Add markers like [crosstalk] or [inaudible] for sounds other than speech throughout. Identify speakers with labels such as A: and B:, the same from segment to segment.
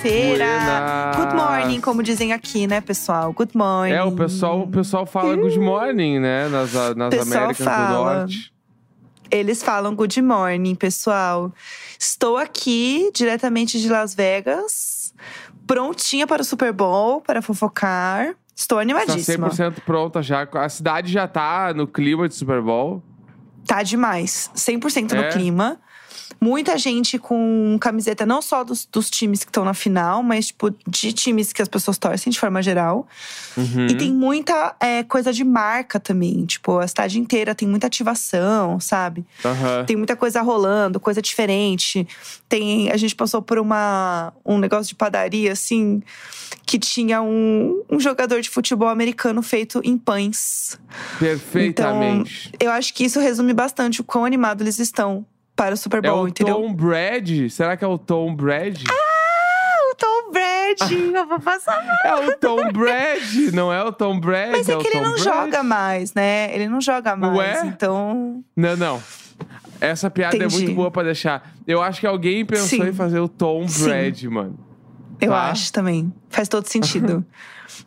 A: Sexta-feira.
B: buenas.
A: Good morning, como dizem aqui, né, pessoal? Good morning.
B: É, o pessoal, o pessoal fala good morning, né? Nas, nas Américas
A: fala.
B: do Norte.
A: Eles falam good morning, pessoal. Estou aqui, diretamente de Las Vegas, prontinha para o Super Bowl, para fofocar. Estou animadíssima.
B: 100% pronta já. A cidade já tá no clima de Super Bowl.
A: Tá demais. 100% no
B: É?
A: clima. Muita gente com camiseta, não só dos, dos times que estão na final, mas tipo, de times que as pessoas torcem de forma geral.
B: Uhum.
A: E tem muita é, coisa de marca também. Tipo, a cidade inteira tem muita ativação, sabe?
B: Aham.
A: Tem muita coisa rolando, coisa diferente. Tem, a gente passou por uma, um negócio de padaria, assim, que tinha um, um jogador de futebol americano feito em pães.
B: Perfeitamente.
A: Eu acho que isso resume bastante o quão animado eles estão para o Super
B: é
A: Bowl,
B: o
A: entendeu?
B: Tom Brady? Será que é o Tom Brady?
A: O Tom Brady, [laughs] eu vou passar mal.
B: É o Tom Brady, não é o Tom Brady.
A: Mas é
B: o
A: que ele não
B: Brady.
A: joga mais, né? Ele não joga mais,
B: Ué?
A: então…
B: Não, não. Essa piada é
A: Entendi.
B: muito boa pra deixar. Eu acho que alguém pensou
A: Sim.
B: em fazer o Tom
A: Sim.
B: Brady, mano.
A: Eu
B: Tá.
A: acho também. Faz todo sentido.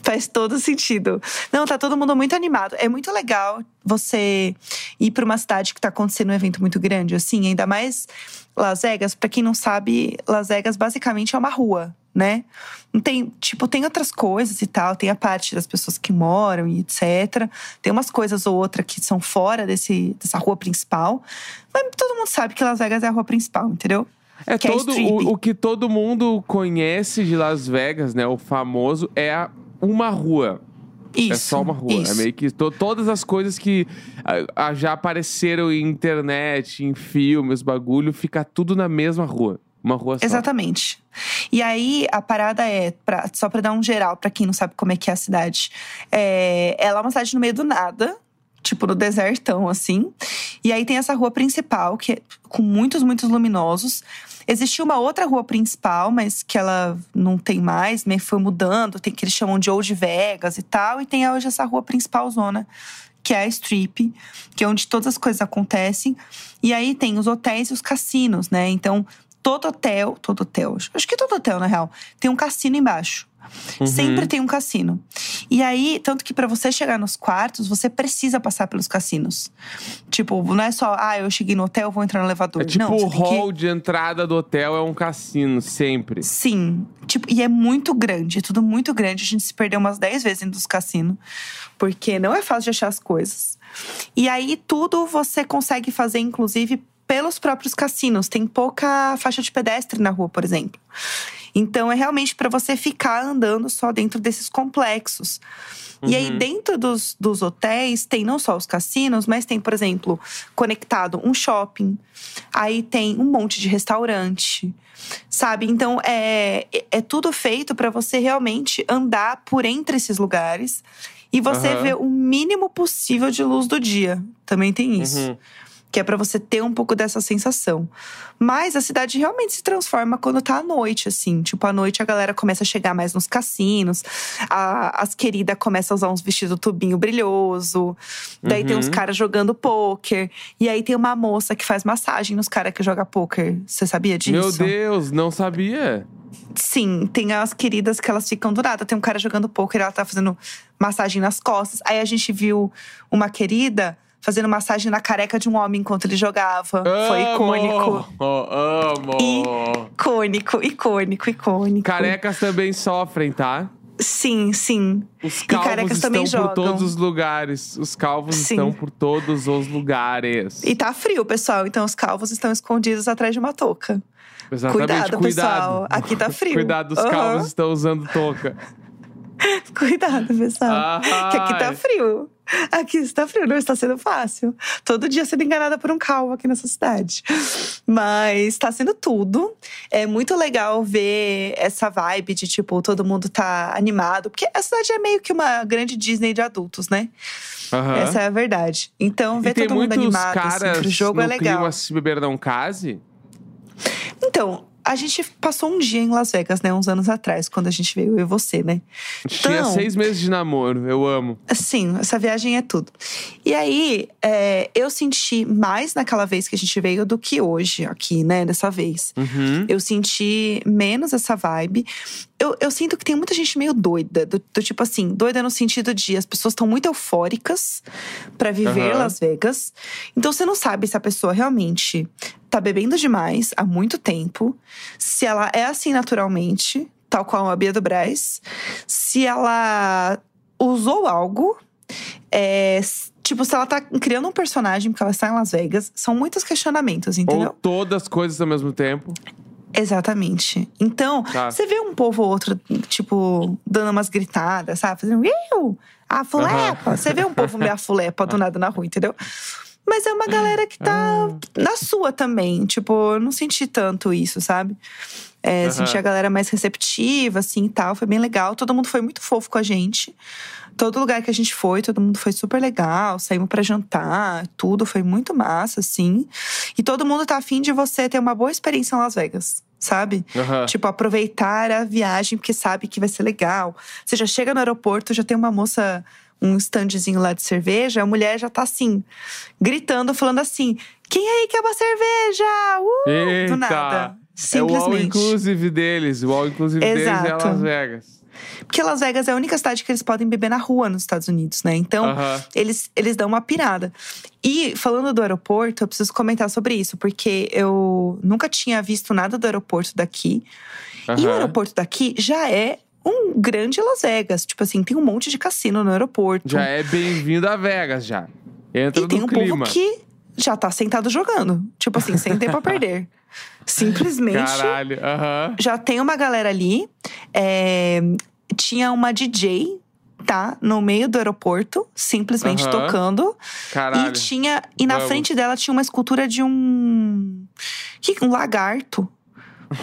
A: Faz todo sentido. Não, tá todo mundo muito animado. É muito legal você ir pra uma cidade que tá acontecendo um evento muito grande, assim, ainda mais Las Vegas. Pra quem não sabe, Las Vegas basicamente é uma rua, né? Não tem, tipo, tem outras coisas e tal, tem a parte das pessoas que moram e etc. Tem umas coisas ou outra que são fora desse, dessa rua principal. Mas todo mundo sabe que Las Vegas é a rua principal, entendeu?
B: É
A: Que é
B: todo o, o que todo mundo conhece de Las Vegas, né? O famoso é a- uma rua.
A: Isso.
B: é só uma rua.
A: Isso.
B: É meio que to- todas as coisas que ah, ah, já apareceram em internet, em filmes, bagulho, fica tudo na mesma rua. Uma rua só.
A: Exatamente. E aí, a parada é, pra- só pra dar um geral, pra quem não sabe como é que é a cidade. É, ela é uma cidade no meio do nada, tipo no desertão, assim. E aí tem essa rua principal, que é com muitos, muitos luminosos. Existia uma outra rua principal, mas que ela não tem mais, meio foi mudando, tem que eles chamam de Old Vegas e tal. E tem hoje essa rua principal zona, que é a Strip, que é onde todas as coisas acontecem. E aí tem os hotéis e os cassinos, né? Então, todo hotel, todo hotel, acho que todo hotel, na real, tem um cassino embaixo.
B: Uhum.
A: Sempre tem um cassino. E aí, tanto que pra você chegar nos quartos, você precisa passar pelos cassinos. Tipo, não é só, ah, eu cheguei no hotel, vou entrar no elevador.
B: É tipo
A: não,
B: o
A: tem que-
B: hall de entrada do hotel é um cassino, sempre.
A: Sim. Tipo, e é muito grande, é tudo muito grande. A gente se perdeu umas 10 vezes dentro dos cassinos. Porque não é fácil de achar as coisas. E aí, tudo você consegue fazer, inclusive, pelos próprios cassinos. Tem pouca faixa de pedestre na rua, por exemplo. Então, é realmente para você ficar andando só dentro desses complexos. E aí,
B: Uhum.
A: dentro dos, dos hotéis, tem não só os cassinos, mas tem, por exemplo, conectado um shopping. Aí tem um monte de restaurante. Sabe? Então, é, é tudo feito para você realmente andar por entre esses lugares e você
B: Aham.
A: ver o mínimo possível de luz do dia. Também tem isso.
B: Uhum.
A: Que é para você ter um pouco dessa sensação. Mas a cidade realmente se transforma quando tá à noite, assim. Tipo, à noite a galera começa a chegar mais nos cassinos. a- as queridas começam a usar uns vestidos tubinho brilhoso. Daí tem uns
B: Uhum.
A: caras jogando pôquer. E aí tem uma moça que faz massagem nos caras que jogam pôquer. Você sabia disso?
B: Meu Deus, não sabia.
A: Sim, tem as queridas que elas ficam do nada. Tem um cara jogando poker, ela tá fazendo massagem nas costas. Aí a gente viu uma querida fazendo massagem na careca de um homem enquanto ele jogava. Foi icônico.
B: Amo, amo.
A: Icônico, icônico, icônico.
B: Carecas também sofrem, tá?
A: Sim, sim.
B: Os
A: E
B: calvos
A: carecas
B: estão
A: também
B: por
A: jogam.
B: todos os lugares. Os calvos
A: Sim.
B: estão por todos os lugares.
A: E tá frio, pessoal. Então os calvos estão escondidos atrás de uma touca.
B: Exatamente,
A: Cuidado, pessoal. Aqui tá frio.
B: Cuidado, os
A: Aham.
B: calvos estão usando touca. [laughs]
A: Cuidado, pessoal. Que aqui tá frio. [laughs] Aqui está frio, não está sendo fácil. Todo dia sendo enganada por um calvo aqui nessa cidade. Mas está sendo tudo. É muito legal ver essa vibe de, tipo, todo mundo tá animado. Porque a cidade é meio que uma grande Disney de adultos, né?
B: Aham.
A: Essa é a verdade. Então, ver todo mundo animado assim, pro jogo é legal.
B: clima se beber não case.
A: Então, a gente passou um dia em Las Vegas, né? Uns anos atrás, quando a gente veio, eu e você, né?
B: Tinha
A: Então-
B: seis meses de namoro, eu amo.
A: Sim, essa viagem é tudo. E aí, é, eu senti mais naquela vez que a gente veio do que hoje aqui, né? Dessa vez.
B: Uhum.
A: Eu senti menos essa vibe. Eu, eu sinto que tem muita gente meio doida. Do, do tipo assim, doida no sentido de as pessoas estão muito eufóricas pra viver
B: Aham.
A: Las Vegas. Então você não sabe se a pessoa realmente tá bebendo demais há muito tempo. Se ela é assim naturalmente, tal qual a Bia do Braz. Se ela usou algo. É, tipo, se ela tá criando um personagem porque ela está em Las Vegas. São muitos questionamentos, entendeu?
B: Ou todas as coisas ao mesmo tempo.
A: Exatamente. Então,
B: Tá.
A: você vê um povo ou outro, tipo, dando umas gritadas, sabe? Fazendo, eu, a fulepa. Você vê um povo meio a fulepa do nada na rua, entendeu? Mas é uma galera que tá na sua também. Tipo, eu não senti tanto isso, sabe? É,
B: Aham.
A: Senti a galera mais receptiva, assim e tal. Foi bem legal. Todo mundo foi muito fofo com a gente. Todo lugar que a gente foi, todo mundo foi super legal. Saímos pra jantar, tudo foi muito massa, assim. E todo mundo tá afim de você ter uma boa experiência em Las Vegas, sabe?
B: Aham.
A: Tipo, aproveitar a viagem porque sabe que vai ser legal. Você já chega no aeroporto, já tem uma moça, um standzinho lá de cerveja, a mulher já tá assim, gritando, falando assim: quem aí quer uma cerveja? Uh!
B: Eita!
A: Do nada.
B: É o all
A: Simplesmente.
B: inclusive deles. O all inclusive deles é
A: Exato.
B: Las Vegas.
A: Porque Las Vegas é a única cidade que eles podem beber na rua nos Estados Unidos, né? Então,
B: Aham.
A: eles, eles dão uma pirada. E falando do aeroporto, eu preciso comentar sobre isso, porque eu nunca tinha visto nada do aeroporto daqui. E o aeroporto daqui já é um grande Las Vegas. Tipo assim, tem um monte de cassino no aeroporto.
B: Já é bem-vindo a Vegas, já. Entra
A: e tem um
B: clima.
A: povo que já tá sentado jogando. Tipo assim, sem tempo a perder. [laughs] Simplesmente.
B: Caralho. Aham.
A: Já tem uma galera ali. é, tinha uma DJ, tá? No meio do aeroporto, simplesmente tocando.
B: Caralho.
A: E tinha. E na
B: Vamos.
A: frente dela tinha uma escultura de um. Um lagarto.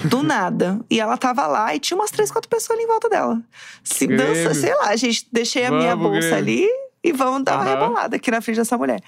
A: Do nada. E ela tava lá e tinha umas três, quatro pessoas ali em volta dela. Se
B: Grêmio.
A: dança, sei lá, gente. Deixei a minha
B: Vamos,
A: bolsa
B: Grêmio.
A: ali e vamos dar uma
B: Aham.
A: rebolada aqui na frente dessa mulher.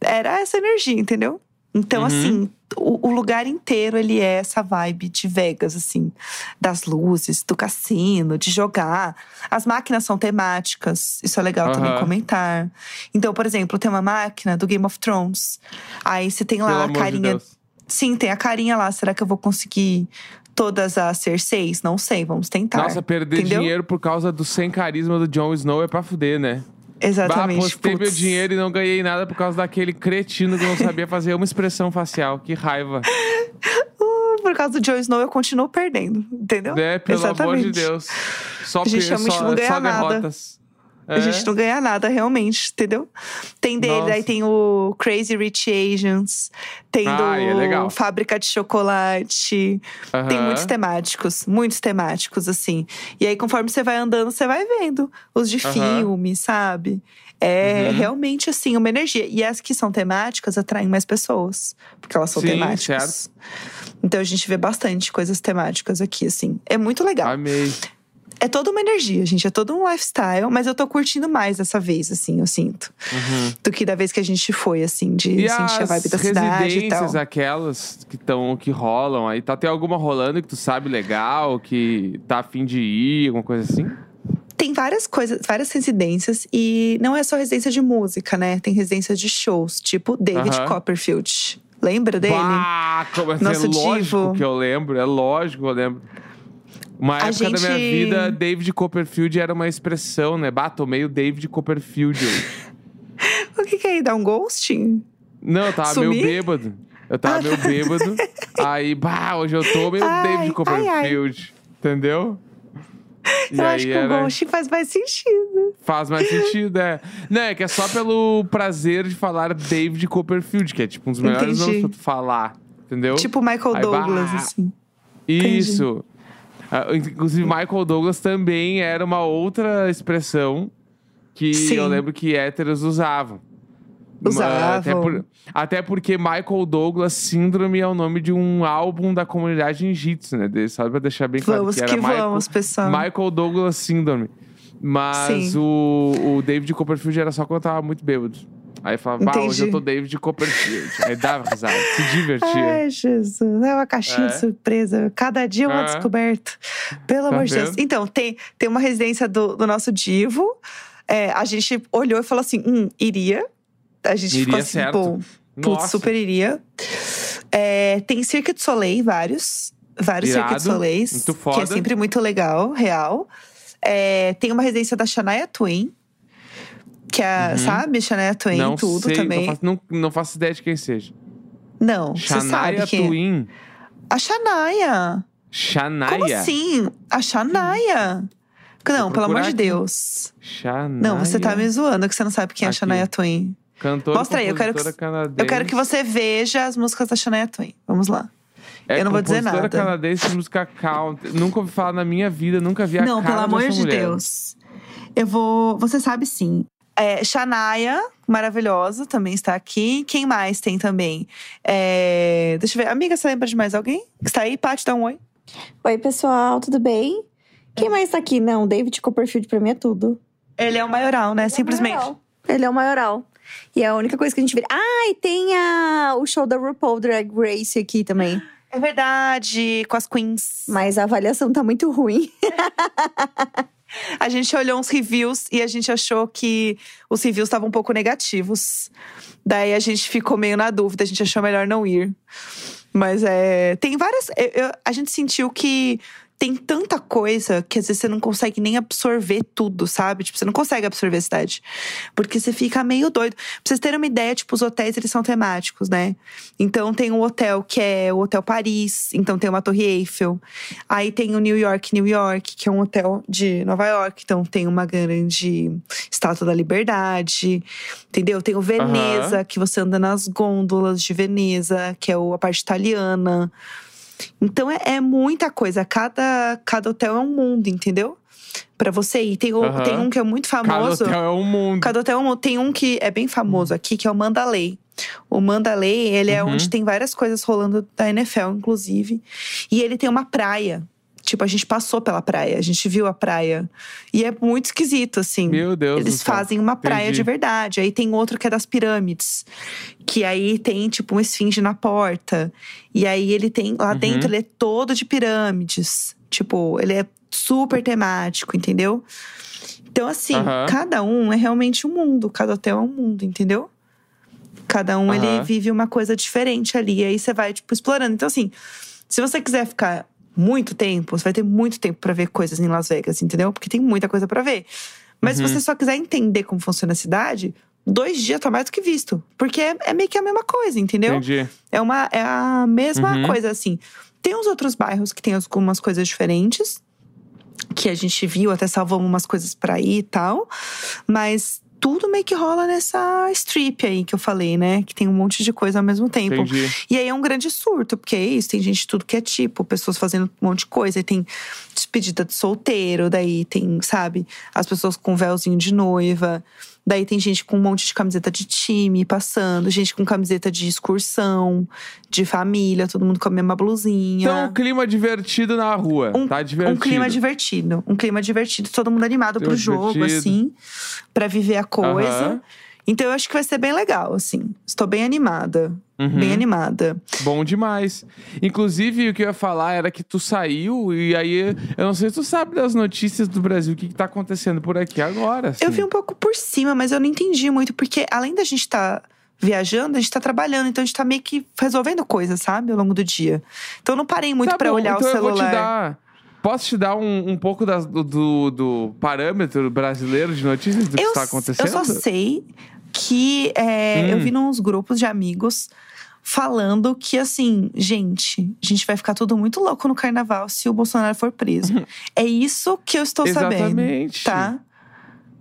A: Era essa energia, entendeu? Então,
B: Uhum.
A: assim, o, o lugar inteiro ele é essa vibe de Vegas, assim, das luzes, do cassino, de jogar. As máquinas são temáticas, isso é legal também
B: Aham.
A: comentar. Então, por exemplo, tem uma máquina do Game of Thrones. Aí você tem
B: Pelo
A: lá a
B: amor de
A: carinha.
B: Deus.
A: Sim, tem a carinha lá. Será que eu vou conseguir todas as Cerseis? Não sei, vamos tentar.
B: Nossa, perder
A: entendeu?
B: dinheiro por causa do sem carisma do Jon Snow é pra fuder, né? Bah,
A: Exatamente.
B: postei meu
A: putz.
B: dinheiro e não ganhei nada por causa daquele cretino que não sabia fazer uma expressão facial. Que raiva. [laughs]
A: Uh, por causa do Jon Snow, eu continuo perdendo, entendeu?
B: É, pelo amor
A: Exatamente.
B: de Deus. Só,
A: A gente
B: pe-
A: realmente
B: só, só
A: nada.
B: Derrotas.
A: A gente
B: É.
A: não ganha nada, realmente, entendeu? Tem dele,
B: Nossa.
A: aí tem o Crazy Rich Asians, tem do
B: Ah, é legal.
A: Fábrica de Chocolate. Tem
B: Aham.
A: muitos temáticos, muitos temáticos, assim. E aí, conforme você vai andando, você vai vendo os de
B: Aham.
A: filme, sabe? É
B: Uhum.
A: realmente, assim, uma energia. E as que são temáticas atraem mais pessoas, porque elas são
B: Sim,
A: temáticas. Então a gente vê bastante coisas temáticas aqui, assim. É muito legal.
B: Amei.
A: É toda uma energia, gente. É todo um lifestyle, mas eu tô curtindo mais dessa vez, assim, eu sinto.
B: Uhum.
A: Do que da vez que a gente foi, assim, de
B: E
A: sentir a vibe da cidade e tal.
B: residências, aquelas que estão, que rolam aí, tá tem alguma rolando que tu sabe legal, que tá afim de ir, alguma coisa assim?
A: Tem várias coisas, várias residências. E não é só residência de música, né? Tem residência de shows, tipo David
B: Aham.
A: Copperfield. Lembra dele?
B: Bah, como assim?
A: Nosso
B: é lógico
A: divo.
B: que eu lembro, é lógico que eu lembro. Uma
A: A
B: época da minha
A: gente-
B: vida, David Copperfield era uma expressão, né? Bah, tomei o David Copperfield. [laughs]
A: O que, que é aí? Dá um ghosting?
B: Não, eu tava meio
A: Sumir?
B: bêbado. Eu tava
A: Ah,
B: meio bêbado. [laughs] Aí, bah, hoje eu tô meio
A: Ai,
B: David
A: ai, ai.
B: Copperfield. Entendeu? E
A: eu acho que
B: era-
A: o ghosting faz mais sentido.
B: Faz mais sentido, é. Não, é que é só pelo prazer de falar David Copperfield, que é tipo um dos melhores
A: Entendi.
B: nomes pra tu falar. Entendeu?
A: Tipo Michael
B: Aí,
A: Douglas,
B: bah,
A: assim.
B: Isso. Ah, inclusive, Michael Douglas também era uma outra expressão que
A: Sim.
B: eu lembro que héteros usavam.
A: Usavam.
B: Até, por- até porque Michael Douglas Síndrome é o nome de um álbum da comunidade Ninjitsu, né? De- Só pra deixar bem claro
A: Vamos
B: que
A: que,
B: era Michael,
A: vamos, pessoal.
B: Michael Douglas Síndrome. Mas
A: Sim.
B: o, o David Copperfield era só quando eu tava muito bêbado. Aí falava, bah, hoje eu tô David Copperfield. Aí dava risada, se divertia.
A: Ai, Jesus. É uma caixinha
B: É.
A: de surpresa. Cada dia uma
B: É.
A: descoberta. Pelo
B: Tá
A: amor de Deus. Então, tem, tem uma residência do, do nosso divo. É, a gente olhou e falou assim: hum, iria. A gente ficou
B: Iria
A: assim,
B: certo.
A: pô, putz, super iria. É, tem Cirque du Soleil, vários. Vários
B: Irado,
A: Cirque du Soleils.
B: muito
A: Que é sempre muito legal, real. É, tem uma residência da Shania Twain. Que é,
B: Uhum.
A: sabe? Shania Twain,
B: não
A: tudo
B: sei,
A: também.
B: Não faço, não, não faço ideia de quem seja.
A: Não, você sabe
B: Shania
A: quem é.
B: Twain.
A: A Shania.
B: Shania.
A: Como assim? A Shania. Não, pelo amor
B: procurar
A: de
B: aqui.
A: Deus.
B: Shania.
A: Não, você tá me zoando que você não sabe quem é a
B: Aqui.
A: Shania Twain.
B: Cantora
A: Mostra aí, eu quero que-
B: canadense.
A: Eu quero que você veja as músicas da Shania Twain. Vamos lá.
B: É
A: eu não vou dizer nada.
B: canadense de música country. Nunca ouvi falar na minha vida, nunca vi a
A: não, pelo amor de
B: mulher.
A: Deus. Eu vou. Você sabe sim. É, Shania, maravilhosa, também está aqui. Quem mais tem também? É, deixa eu ver. Amiga, você lembra de mais alguém? Que está aí? Paty, dá um oi.
C: Oi, pessoal, tudo bem? Quem mais tá aqui? Não, David Copperfield pra mim é tudo.
A: Ele é o maioral, né? Simplesmente.
C: Ele é o maioral. E é a única coisa que a gente vê. Ah, e tem a, o show da RuPaul Drag Race aqui também.
A: É verdade, com as queens.
C: Mas a avaliação tá muito ruim. [laughs] [laughs]
A: A gente olhou uns reviews e a gente achou que os reviews estavam um pouco negativos. Daí a gente ficou meio na dúvida, a gente achou melhor não ir. Mas é. Tem várias. eu- eu- a gente sentiu que tem tanta coisa que às vezes você não consegue nem absorver tudo, sabe? Tipo, você não consegue absorver a cidade. Porque você fica meio doido. Pra vocês terem uma ideia, tipo, os hotéis, eles são temáticos, né? Então tem um hotel que é o Hotel Paris, então tem uma Torre Eiffel. Aí tem o New York, New York, que é um hotel de Nova York, então tem uma grande estátua da liberdade, entendeu? Tem o Veneza, que você anda nas gôndolas de Veneza, que é a parte italiana. Então é, é muita coisa. Cada, cada hotel é um mundo, entendeu? Pra você ir. Tem, o-
B: Aham.
A: tem um que é muito
B: Cada
A: famoso.
B: hotel é um mundo.
A: Cada hotel é um- tem um que é bem famoso aqui, que é o Mandalay. O Mandalay, ele é
B: Uhum.
A: onde tem várias coisas rolando da NFL, inclusive. E ele tem uma praia. Tipo, a gente passou pela praia, a gente viu a praia. E é muito esquisito, assim.
B: Meu Deus do
A: Eles fazem uma praia
B: Entendi.
A: de verdade. Aí tem outro que é das pirâmides. Que aí tem, tipo, um esfinge na porta. E aí ele tem. Lá
B: Uhum.
A: dentro ele é todo de pirâmides. Tipo, ele é super temático, entendeu? Então, assim,
B: Aham.
A: cada um é realmente um mundo. Cada hotel é um mundo, entendeu? Cada um, ele
B: Aham.
A: vive uma coisa diferente ali. E aí você vai, tipo, explorando. Então, assim, se você quiser ficar muito tempo, você vai ter muito tempo pra ver coisas em Las Vegas, entendeu? Porque tem muita coisa pra ver. Mas
B: Uhum.
A: se você só quiser entender como funciona a cidade, dois dias tá mais do que visto. Porque é, é meio que a mesma coisa, entendeu?
B: Entendi.
A: É, uma, é a mesma
B: Uhum.
A: coisa, assim. Tem uns outros bairros que tem algumas coisas diferentes. Que a gente viu, até salvamos umas coisas pra ir e tal. Mas tudo meio que rola nessa strip aí que eu falei, né? Que tem um monte de coisa ao mesmo tempo.
B: Entendi.
A: E aí é um grande surto, porque é isso, tem gente de tudo que é tipo, pessoas fazendo um monte de coisa. Aí tem despedida de solteiro, daí tem, sabe, as pessoas com véuzinho de noiva. Daí tem gente com um monte de camiseta de time passando, gente com camiseta de excursão, de família, todo mundo com a mesma blusinha.
B: Então, clima divertido na rua.
A: Um-
B: tá divertido.
A: Um clima divertido. Um clima divertido, todo mundo animado pro jogo,
B: Divertido.
A: assim, pra viver a coisa.
B: Aham.
A: Então eu acho que vai ser bem legal, assim. Estou bem animada.
B: Uhum.
A: Bem animada.
B: Bom demais. Inclusive, o que eu ia falar era que tu saiu e aí, eu não sei se tu sabe das notícias do Brasil, o que, que tá acontecendo por aqui agora. assim.
A: Eu vi um pouco por cima, mas eu não entendi muito, porque além da gente estar viajando, a gente tá trabalhando, então a gente tá meio que resolvendo coisas, sabe, ao longo do dia. Então eu não parei muito
B: Tá
A: pra
B: bom,
A: olhar
B: então
A: o
B: Eu vou te
A: celular.
B: dar. Posso te dar um, um pouco das- do, do, do parâmetro brasileiro de notícias do que
A: eu,
B: está
A: s-
B: acontecendo?
A: eu só sei que é,
B: Hum.
A: eu vi nos grupos de amigos falando que, assim, gente, a gente vai ficar tudo muito louco no carnaval se o Bolsonaro for preso. é isso que eu estou sabendo.
B: Exatamente.
A: Tá?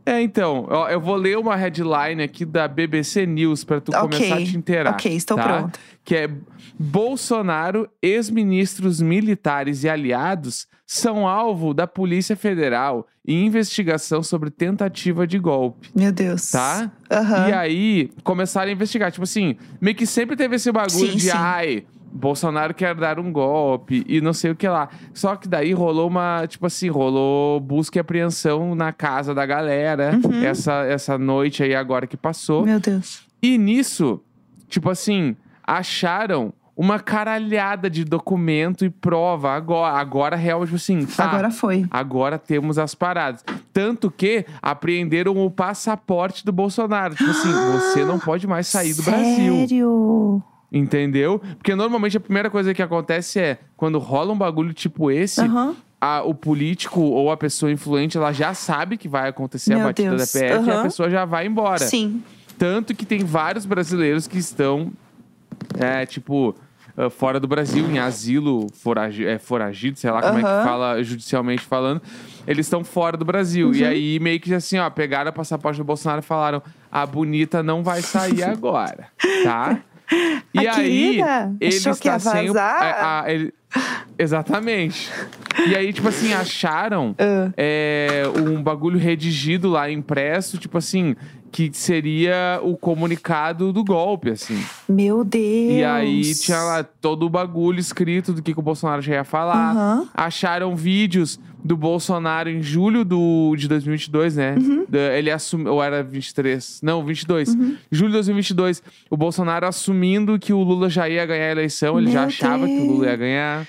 B: É, então, ó, eu vou ler uma headline aqui da BBC News pra tu
A: Ok,
B: começar a te inteirar.
A: ok, estou
B: tá?
A: pronta.
B: Que é Bolsonaro, ex-ministros militares e aliados são alvo da Polícia Federal em investigação sobre tentativa de golpe.
A: Meu Deus.
B: Tá?
A: Aham.
B: E aí, começaram a investigar. Tipo assim, meio que sempre teve esse bagulho
A: Sim,
B: de
A: sim.
B: ai. Bolsonaro quer dar um golpe e não sei o que lá. Só que daí rolou uma, tipo assim, rolou busca e apreensão na casa da galera
A: Uhum.
B: essa, essa noite aí agora que passou.
A: Meu Deus.
B: E nisso, tipo assim, acharam uma caralhada de documento e prova agora. Agora, real, tipo assim, tá.
A: Agora foi.
B: Agora temos as paradas. Tanto que apreenderam o passaporte do Bolsonaro. Tipo assim, você não pode mais sair do Brasil.
A: Sério?
B: Entendeu? Porque normalmente a primeira coisa que acontece é quando rola um bagulho tipo esse,
A: Aham.
B: a- o político ou a pessoa influente ela já sabe que vai acontecer a
A: Meu
B: batida
A: Deus.
B: da PF e a
A: Aham.
B: pessoa já vai embora.
A: Sim.
B: Tanto que tem vários brasileiros que estão, é, tipo, ah, fora do Brasil, em asilo foragi é, foragido, sei lá como é
A: Aham.
B: que fala judicialmente falando. Eles estão fora do Brasil.
A: Uhum.
B: E aí, meio que assim, ó, pegaram o passaporte do Bolsonaro e falaram: a bonita não vai sair [laughs] agora, tá? E
A: A
B: aí,
A: querida
B: ele
A: achou
B: está sem o.
A: vazar?
B: a- a- ele- Exatamente. E aí, tipo assim, acharam
A: Ah.
B: é, um bagulho redigido lá, impresso, tipo assim, que seria o comunicado do golpe, assim.
A: Meu Deus.
B: E aí tinha lá todo o bagulho escrito do que, que o Bolsonaro já ia falar.
A: Aham.
B: Acharam vídeos do Bolsonaro em julho do, de 2022, né?
A: Uhum.
B: Ele assumiu, ou era 23? Não, 22.
A: Uhum.
B: Julho de 2022. O Bolsonaro assumindo que o Lula já ia ganhar a eleição. Ele já
A: Meu
B: achava que o Lula ia
A: Deus.
B: ganhar.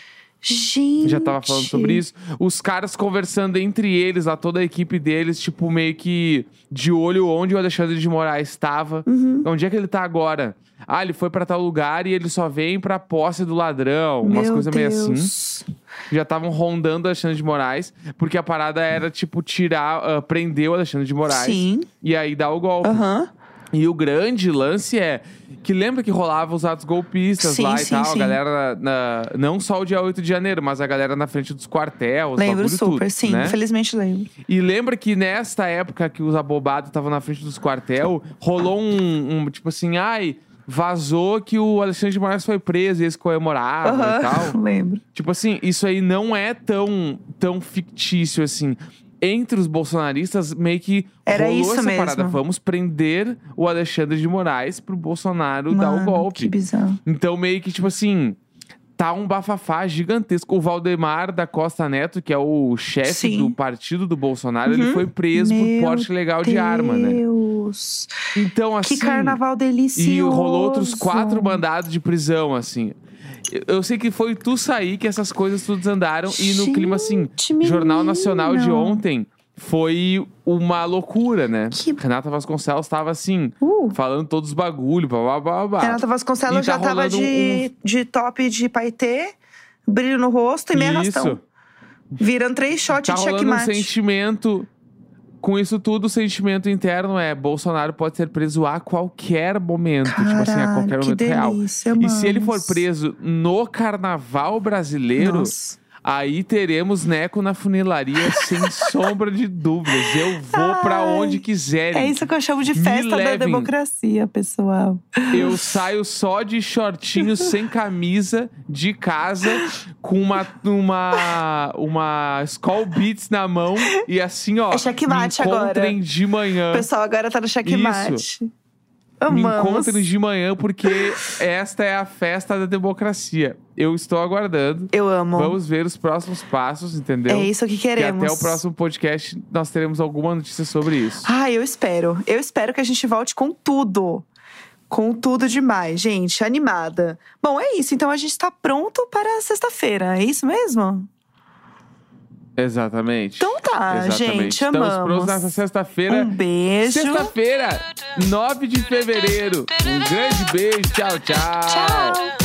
A: Gente.
B: Já tava falando sobre isso. Os caras conversando entre eles, lá, toda a equipe deles, tipo, meio que de olho onde o Alexandre de Moraes estava.
A: Uhum.
B: Onde é que ele tá agora? Ah, ele foi pra tal lugar e ele só vem pra posse do ladrão. Umas
A: Meu
B: coisas meio assim. Já estavam rondando o Alexandre de Moraes, porque a parada era, tipo, tirar, ah, prender o Alexandre de Moraes.
A: Sim.
B: E aí dar o golpe.
A: Aham.
B: E o grande lance é que lembra que rolava os atos golpistas
A: Sim,
B: lá e
A: sim,
B: tal,
A: sim.
B: a galera na, não só o dia 8 de janeiro, mas a galera na frente dos quartéis,
A: Lembro super,
B: tudo,
A: sim.
B: né?
A: Infelizmente lembro.
B: E lembra que nesta época que os abobados estavam na frente dos quartel, rolou um, um, tipo assim, ai, vazou que o Alexandre de Moraes foi preso e eles comemoravam e tal. [laughs]
A: Lembro.
B: Tipo assim, isso aí não é tão, tão fictício assim. Entre os bolsonaristas, meio que
A: Era
B: rolou
A: isso
B: essa
A: mesmo.
B: parada. Vamos prender o Alexandre de Moraes pro Bolsonaro dar o
A: Mano,
B: golpe.
A: Que bizarro.
B: Então, meio que, tipo assim, tá um bafafá gigantesco. O Valdemar da Costa Neto, que é o chefe do partido do Bolsonaro, ele
A: Uhum.
B: foi preso
A: Meu
B: por porte legal de arma, né?
A: Deus.
B: Então, assim.
A: Que carnaval delicioso.
B: E rolou outros quatro mandados de prisão, assim. Eu- sei que foi tu sair que essas coisas todas andaram. e no clima, assim,
A: Gente,
B: Jornal Nacional de ontem foi uma loucura, né?
A: Que-
B: Renata Vasconcelos tava assim,
A: Uh.
B: falando todos os bagulho, blá blá blá blá.
A: Renata Vasconcelos
B: tá
A: já tava de, de top de paetê, brilho no rosto e meia
B: Isso.
A: arrastão. Virando três shots
B: Tá
A: de
B: rolando um
A: checkmate.
B: sentimento. Com isso tudo, o sentimento interno é Bolsonaro pode ser preso a qualquer momento. tipo assim, a
A: Caralho,
B: qualquer
A: que
B: momento real.
A: delícia,
B: E se ele for preso no carnaval brasileiro,
A: Nossa.
B: Aí teremos Neco na funilaria [laughs] sem sombra de dúvidas. Eu vou pra
A: Ai,
B: onde quiserem.
A: É isso que eu chamo de festa da democracia, pessoal.
B: Eu saio só de shortinhos [laughs] sem camisa de casa com uma uma uma Skull Beats na mão e assim, ó,
A: É checkmate
B: me
A: agora.
B: encontrem de manhã.
A: O pessoal agora tá no checkmate.
B: Me
A: Amamos.
B: encontrem de manhã porque esta é a festa da democracia. Eu estou aguardando.
A: Eu amo.
B: Vamos ver os próximos passos, entendeu?
A: É isso que
B: E
A: queremos.
B: até o próximo podcast nós teremos alguma notícia sobre isso.
A: Ai, eu espero. Eu espero que a gente volte com tudo. Com tudo demais, gente. Animada. Bom, é isso. Então a gente tá pronto para sexta-feira. É isso mesmo?
B: Exatamente.
A: Então tá,
B: Exatamente.
A: gente.
B: Estamos
A: Amamos.
B: prontos nessa sexta-feira.
A: Um beijo.
B: Sexta-feira, 9 de fevereiro. Um grande beijo. Tchau, tchau.
A: Tchau.